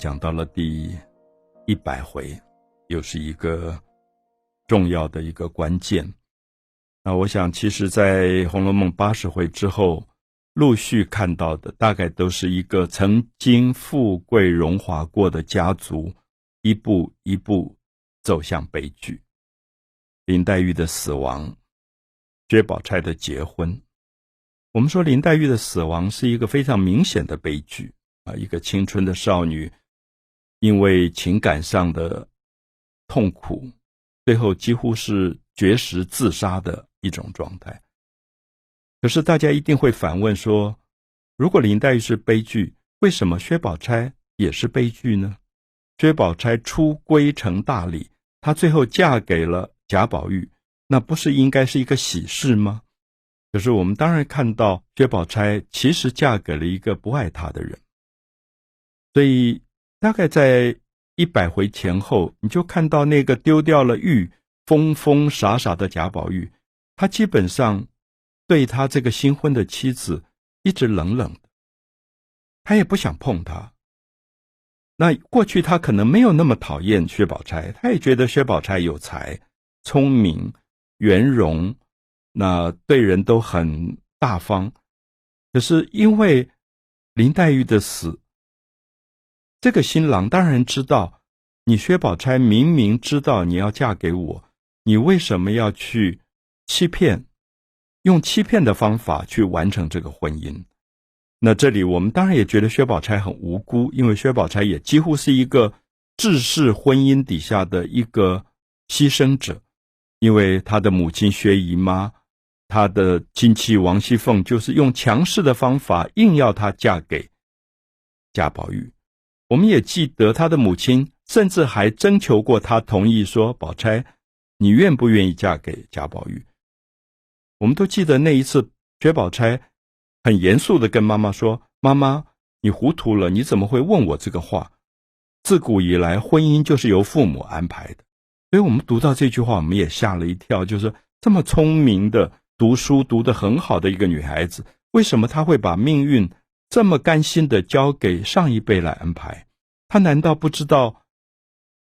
》，讲到了第一百回，又是一个重要的一个关键。那我想，其实，在《红楼梦》八十回之后，陆续看到的，大概都是一个曾经富贵荣华过的家族，一步一步走向悲剧。林黛玉的死亡，薛宝钗的结婚。我们说林黛玉的死亡是一个非常明显的悲剧啊！一个青春的少女，因为情感上的痛苦，最后几乎是绝食自杀的一种状态。可是大家一定会反问说：如果林黛玉是悲剧，为什么薛宝钗也是悲剧呢？薛宝钗出闺成大礼，她最后嫁给了贾宝玉，那不是应该是一个喜事吗？可是我们当然看到薛宝钗其实嫁给了一个不爱她的人，所以大概在一百回前后，你就看到那个丢掉了玉、疯疯傻傻的贾宝玉，他基本上对他这个新婚的妻子一直冷冷，他也不想碰她。那过去他可能没有那么讨厌薛宝钗，他也觉得薛宝钗有才、聪明、圆融。那对人都很大方，可是因为林黛玉的死，这个新郎当然知道，你薛宝钗明明知道你要嫁给我，你为什么要去欺骗，用欺骗的方法去完成这个婚姻？那这里我们当然也觉得薛宝钗很无辜，因为薛宝钗也几乎是一个治世婚姻底下的一个牺牲者，因为她的母亲薛姨妈。她的亲戚王熙凤就是用强势的方法硬要她嫁给贾宝玉。我们也记得她的母亲甚至还征求过她同意，说：“宝钗，你愿不愿意嫁给贾宝玉？”我们都记得那一次，薛宝钗很严肃的跟妈妈说：“妈妈，你糊涂了，你怎么会问我这个话？自古以来，婚姻就是由父母安排的。”所以，我们读到这句话，我们也吓了一跳，就是这么聪明的。读书读得很好的一个女孩子，为什么她会把命运这么甘心的交给上一辈来安排？她难道不知道，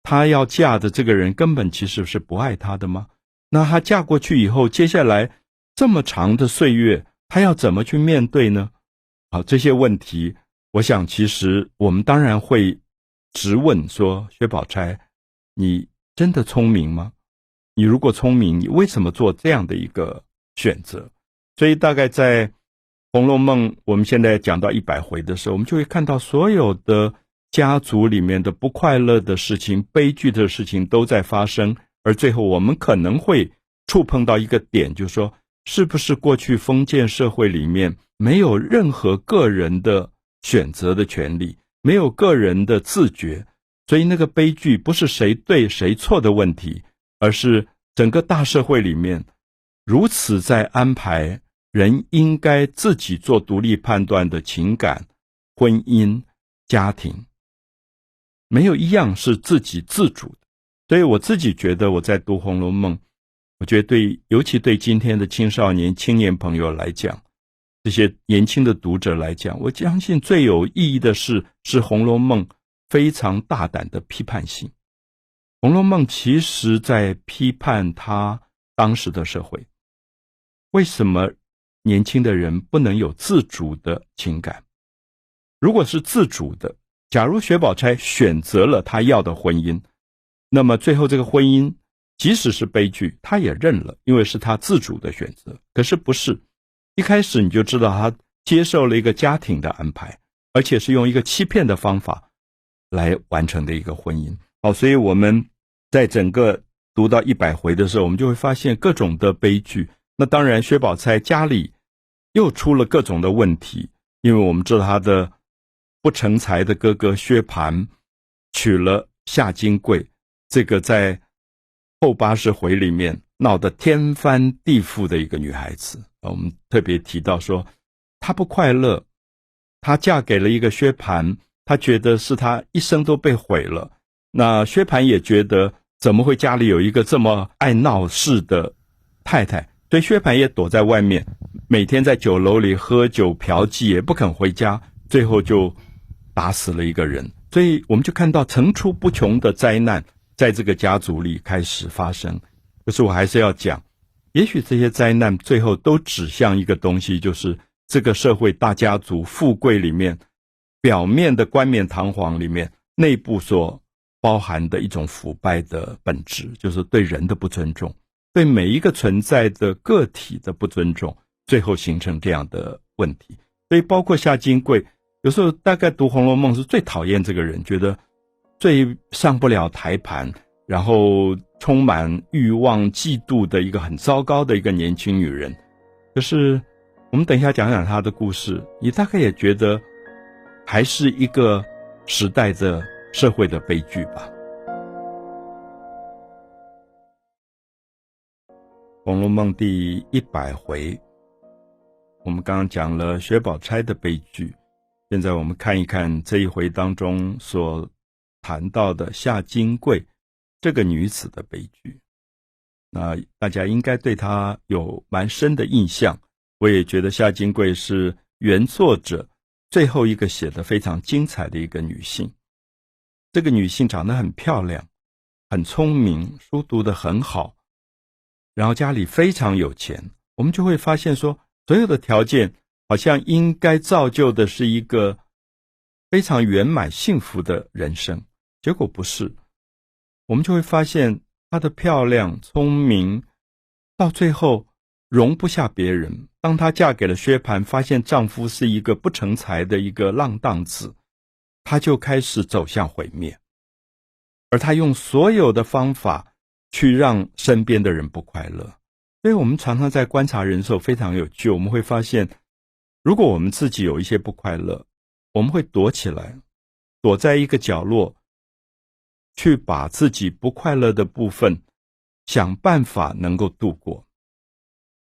她要嫁的这个人根本其实是不爱她的吗？那她嫁过去以后，接下来这么长的岁月，她要怎么去面对呢？好，这些问题，我想其实我们当然会直问说：薛宝钗，你真的聪明吗？你如果聪明，你为什么做这样的一个？选择，所以大概在《红楼梦》，我们现在讲到一百回的时候，我们就会看到所有的家族里面的不快乐的事情、悲剧的事情都在发生，而最后我们可能会触碰到一个点，就是说，是不是过去封建社会里面没有任何个人的选择的权利，没有个人的自觉，所以那个悲剧不是谁对谁错的问题，而是整个大社会里面。如此在安排人应该自己做独立判断的情感、婚姻、家庭，没有一样是自己自主的。所以我自己觉得，我在读《红楼梦》，我觉得对，尤其对今天的青少年、青年朋友来讲，这些年轻的读者来讲，我相信最有意义的是，是《红楼梦》非常大胆的批判性。《红楼梦》其实在批判他当时的社会。为什么年轻的人不能有自主的情感？如果是自主的，假如薛宝钗选择了她要的婚姻，那么最后这个婚姻即使是悲剧，她也认了，因为是她自主的选择。可是不是，一开始你就知道她接受了一个家庭的安排，而且是用一个欺骗的方法来完成的一个婚姻。好，所以我们在整个读到一百回的时候，我们就会发现各种的悲剧。那当然，薛宝钗家里又出了各种的问题，因为我们知道他的不成才的哥哥薛蟠娶了夏金桂，这个在后八十回里面闹得天翻地覆的一个女孩子。我们特别提到说，她不快乐，她嫁给了一个薛蟠，她觉得是她一生都被毁了。那薛蟠也觉得，怎么会家里有一个这么爱闹事的太太？所以薛蟠也躲在外面，每天在酒楼里喝酒嫖妓，也不肯回家。最后就打死了一个人，所以我们就看到层出不穷的灾难在这个家族里开始发生。可是我还是要讲，也许这些灾难最后都指向一个东西，就是这个社会大家族富贵里面，表面的冠冕堂皇里面，内部所包含的一种腐败的本质，就是对人的不尊重，对每一个存在的个体的不尊重，最后形成这样的问题。所以，包括夏金贵，有时候大概读《红楼梦》是最讨厌这个人，觉得最上不了台盘，然后充满欲望、嫉妒的一个很糟糕的一个年轻女人。可是，我们等一下讲讲她的故事，你大概也觉得还是一个时代的社会的悲剧吧。《红楼梦》第一百回。我们刚刚讲了薛宝钗的悲剧，现在我们看一看这一回当中所谈到的夏金桂这个女子的悲剧。那大家应该对她有蛮深的印象。我也觉得夏金桂是原作者最后一个写的非常精彩的一个女性。这个女性长得很漂亮，很聪明，书读得很好，然后家里非常有钱。我们就会发现说。所有的条件好像应该造就的是一个非常圆满幸福的人生，结果不是。我们就会发现她的漂亮、聪明，到最后容不下别人。当她嫁给了薛蟠，发现丈夫是一个不成才的一个浪荡子，她就开始走向毁灭。而她用所有的方法去让身边的人不快乐。所以我们常常在观察人的时候非常有趣，我们会发现，如果我们自己有一些不快乐，我们会躲起来，躲在一个角落，去把自己不快乐的部分想办法能够度过。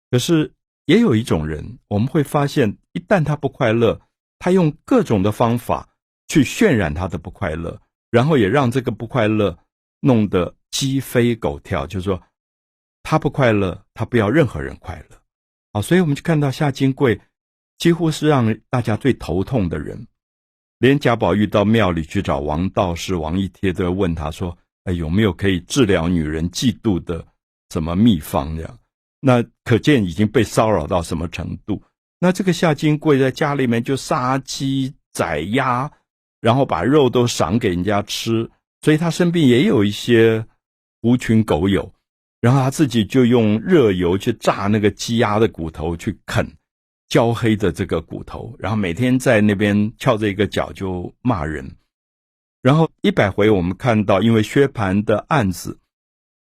可是也有一种人，我们会发现，一旦他不快乐，他用各种的方法去渲染他的不快乐，然后也让这个不快乐弄得鸡飞狗跳，就是说。他不快乐，他不要任何人快乐，啊，所以我们就看到夏金贵几乎是让大家最头痛的人，连贾宝玉到庙里去找王道士、王一贴都要问他说：“哎，有没有可以治疗女人嫉妒的什么秘方？”这样，那可见已经被骚扰到什么程度。那这个夏金贵在家里面就杀鸡宰鸭，然后把肉都赏给人家吃，所以他身边也有一些狐群狗友。然后他自己就用热油去炸那个鸡鸭的骨头去啃，焦黑的这个骨头，然后每天在那边翘着一个脚就骂人。然后一百回我们看到，因为薛蟠的案子，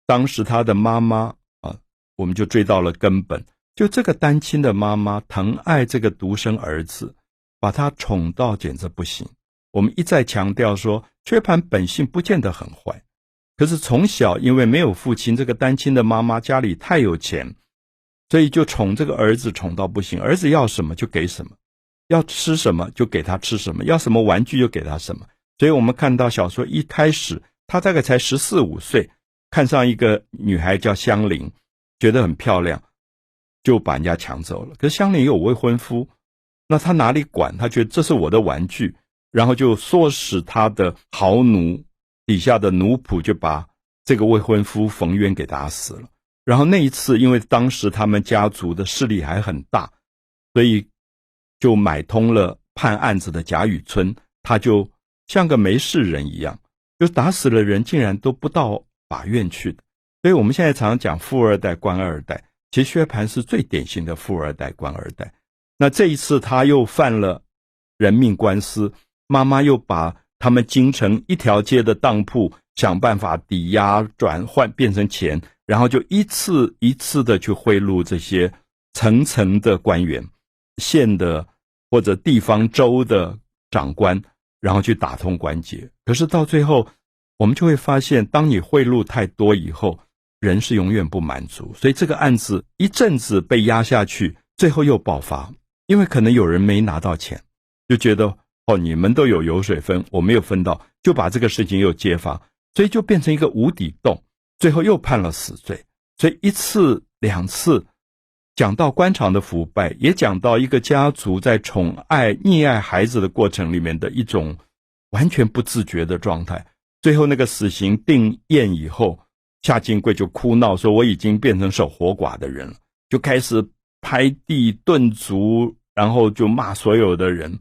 当时他的妈妈啊，我们就追到了根本，就这个单亲的妈妈疼爱这个独生儿子，把他宠到简直不行。我们一再强调说，薛蟠本性不见得很坏。可是从小因为没有父亲，这个单亲的妈妈家里太有钱，所以就宠这个儿子宠到不行。儿子要什么就给什么，要吃什么就给他吃什么，要什么玩具就给他什么。所以我们看到小说一开始，他大概才十四五岁，看上一个女孩叫香菱，觉得很漂亮，就把人家抢走了。可是香菱有未婚夫，那他哪里管？他觉得这是我的玩具，然后就唆使他的豪奴。底下的奴仆就把这个未婚夫冯渊给打死了。然后那一次，因为当时他们家族的势力还很大，所以就买通了判案子的贾雨村，他就像个没事人一样，就打死了人，竟然都不到法院去。所以我们现在常常讲富二代、官二代，其实薛蟠是最典型的富二代、官二代。那这一次他又犯了人命官司，妈妈又把。他们京城一条街的当铺，想办法抵押转换变成钱，然后就一次一次的去贿赂这些层层的官员、县的或者地方州的长官，然后去打通关节。可是到最后，我们就会发现，当你贿赂太多以后，人是永远不满足。所以这个案子一阵子被压下去，最后又爆发，因为可能有人没拿到钱，就觉得。哦，你们都有油水分，我没有分到，就把这个事情又揭发，所以就变成一个无底洞，最后又判了死罪。所以一次两次，讲到官场的腐败，也讲到一个家族在宠爱、溺爱孩子的过程里面的一种完全不自觉的状态。最后那个死刑定验以后，夏金贵就哭闹说：“我已经变成守活寡的人了。”就开始拍地顿足，然后就骂所有的人，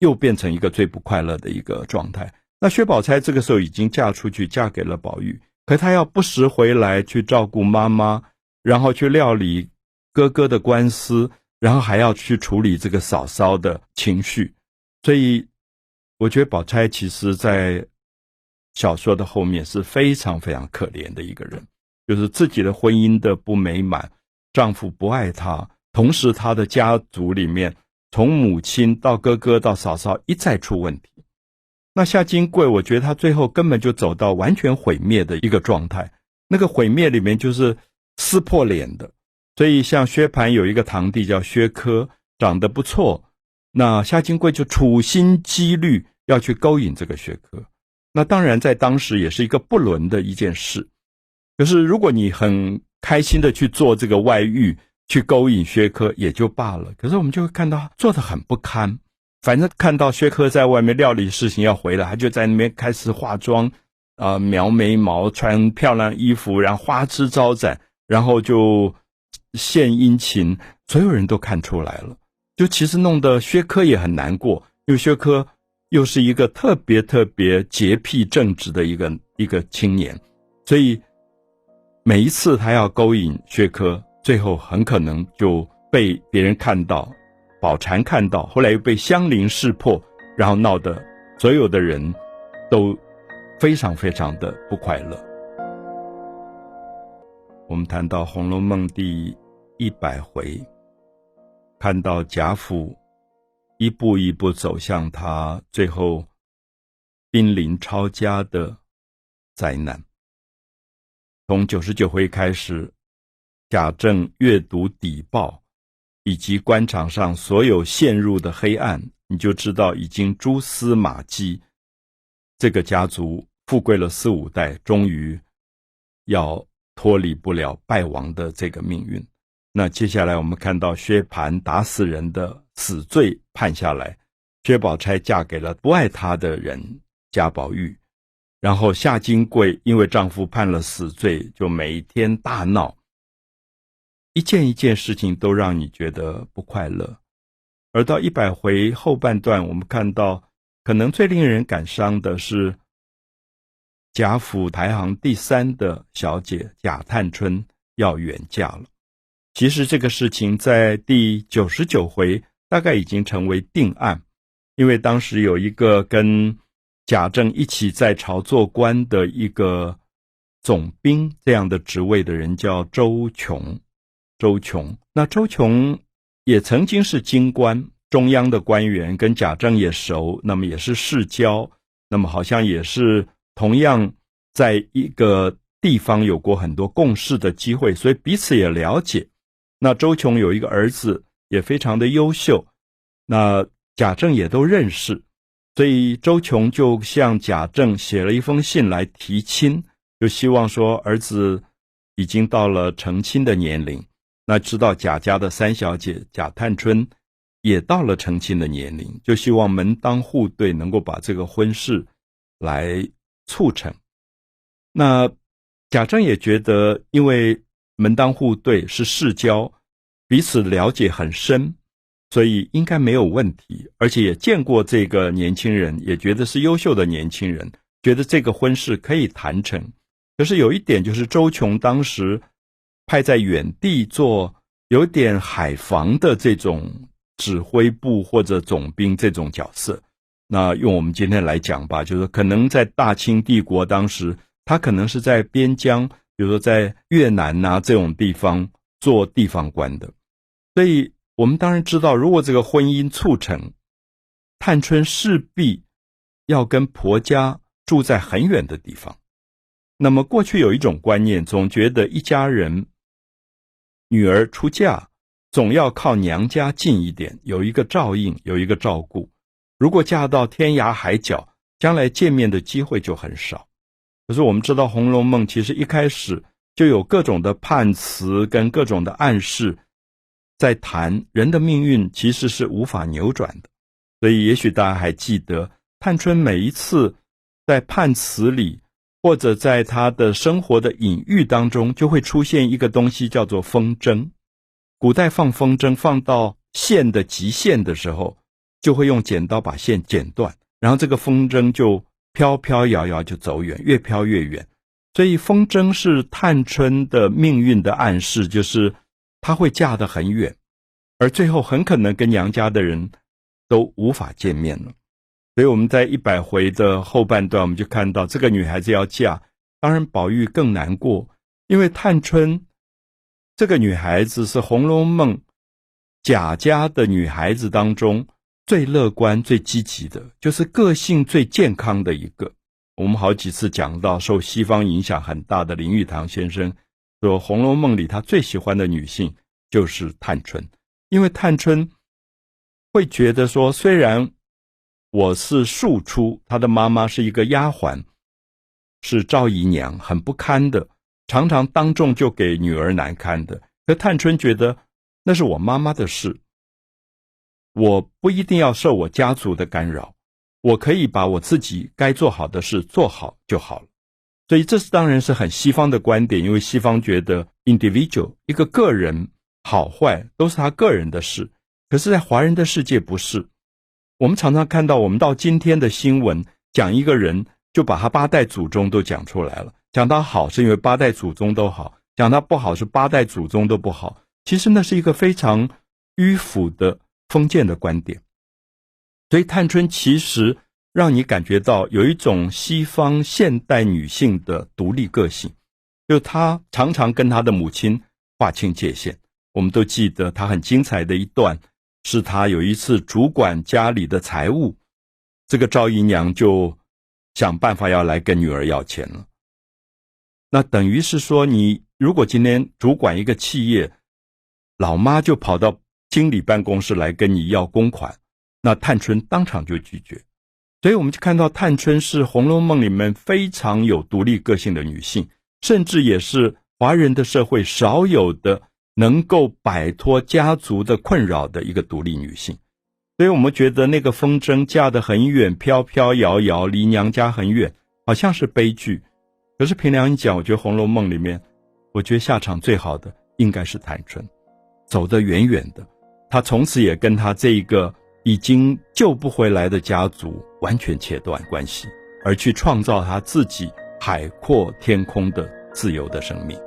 又变成一个最不快乐的一个状态。那薛宝钗这个时候已经嫁出去，嫁给了宝玉，可她要不时回来去照顾妈妈，然后去料理哥哥的官司，然后还要去处理这个嫂嫂的情绪，所以我觉得宝钗其实在。小说的后面是非常非常可怜的一个人，就是自己的婚姻的不美满，丈夫不爱她，同时她的家族里面从母亲到哥哥到嫂嫂一再出问题。那夏金贵，我觉得他最后根本就走到完全毁灭的一个状态，那个毁灭里面就是撕破脸的。所以像薛蟠有一个堂弟叫薛科，长得不错，那夏金贵就处心积虑要去勾引这个薛科。那当然，在当时也是一个不伦的一件事。可是，如果你很开心的去做这个外遇，去勾引薛科也就罢了。可是，我们就会看到做的很不堪。反正看到薛科在外面料理事情要回来，他就在那边开始化妆，啊，描眉毛，穿漂亮衣服，然后花枝招展，然后就献殷勤，所有人都看出来了。就其实弄得薛科也很难过，因为薛科。又是一个特别特别洁癖正直的一个一个青年，所以每一次他要勾引薛科，最后很可能就被别人看到，宝蟾看到，后来又被香菱识破，然后闹得所有的人都非常非常的不快乐。我们谈到《红楼梦》第一百回，看到贾府。一步一步走向他最后濒临抄家的灾难。从九十九回开始，贾政阅读底报以及官场上所有陷入的黑暗，你就知道已经蛛丝马迹。这个家族富贵了四五代，终于要脱离不了败亡的这个命运。那接下来我们看到薛蟠打死人的。死罪判下来，薛宝钗嫁给了不爱她的人贾宝玉，然后夏金桂因为丈夫判了死罪，就每天大闹，一件一件事情都让你觉得不快乐。而到一百回后半段，我们看到可能最令人感伤的是贾府排行第三的小姐贾探春要远嫁了。其实这个事情在第九十九回。大概已经成为定案，因为当时有一个跟贾政一起在朝做官的一个总兵这样的职位的人叫周琼，周琼。那周琼也曾经是京官，中央的官员，跟贾政也熟，那么也是世交，那么好像也是同样在一个地方有过很多共事的机会，所以彼此也了解。那周琼有一个儿子。也非常的优秀，那贾政也都认识，所以周琼就向贾政写了一封信来提亲，就希望说儿子已经到了成亲的年龄。那知道贾家的三小姐贾探春也到了成亲的年龄，就希望门当户对能够把这个婚事来促成。那贾政也觉得，因为门当户对是世交。彼此了解很深，所以应该没有问题。而且也见过这个年轻人，也觉得是优秀的年轻人，觉得这个婚事可以谈成。可是有一点，就是周琼当时派在远地做有点海防的这种指挥部或者总兵这种角色。那用我们今天来讲吧，就是可能在大清帝国当时，他可能是在边疆，比如说在越南呐这种地方做地方官的。所以我们当然知道，如果这个婚姻促成，探春势必要跟婆家住在很远的地方。那么过去有一种观念，总觉得一家人女儿出嫁，总要靠娘家近一点，有一个照应，有一个照顾。如果嫁到天涯海角，将来见面的机会就很少。可是我们知道，《红楼梦》其实一开始就有各种的判词跟各种的暗示。在谈人的命运其实是无法扭转的。所以，也许大家还记得，探春每一次在判词里，或者在他的生活的隐喻当中，就会出现一个东西，叫做风筝。古代放风筝放到线的极限的时候，就会用剪刀把线剪断，然后这个风筝就飘飘摇摇就走远，越飘越远。所以风筝是探春的命运的暗示，就是她会嫁得很远，而最后很可能跟娘家的人都无法见面了。所以我们在一百回的后半段，我们就看到这个女孩子要嫁，当然宝玉更难过，因为探春。这个女孩子是《红楼梦》贾家的女孩子当中最乐观、最积极的，就是个性最健康的一个。我们好几次讲到，受西方影响很大的林语堂先生说，《红楼梦》里他最喜欢的女性就是探春，因为探春会觉得说，虽然我是庶出，她的妈妈是一个丫鬟，是赵姨娘，很不堪的。常常当众就给女儿难堪的，可探春觉得那是我妈妈的事，我不一定要受我家族的干扰，我可以把我自己该做好的事做好就好了。所以这是当然是很西方的观点，因为西方觉得 individual 一个个人好坏都是他个人的事，可是，在华人的世界不是。我们常常看到，我们到今天的新闻讲一个人，就把他八代祖宗都讲出来了。讲他好是因为八代祖宗都好，讲他不好是八代祖宗都不好。其实那是一个非常迂腐的封建的观点。所以探春其实让你感觉到有一种西方现代女性的独立个性，就她常常跟她的母亲划清界限。我们都记得她很精彩的一段，是她有一次主管家里的财务，这个赵姨娘就想办法要来跟女儿要钱了。那等于是说，你如果今天主管一个企业，老妈就跑到经理办公室来跟你要公款，那探春当场就拒绝。所以我们就看到探春是《红楼梦》里面非常有独立个性的女性，甚至也是华人的社会少有的能够摆脱家族的困扰的一个独立女性。所以我们觉得那个风筝嫁得很远，飘飘摇摇，离娘家很远，好像是悲剧。可是凭良心讲，我觉得《红楼梦》里面，我觉得下场最好的应该是探春，走得远远的，她从此也跟她这一个已经救不回来的家族完全切断关系，而去创造她自己海阔天空的自由的生命。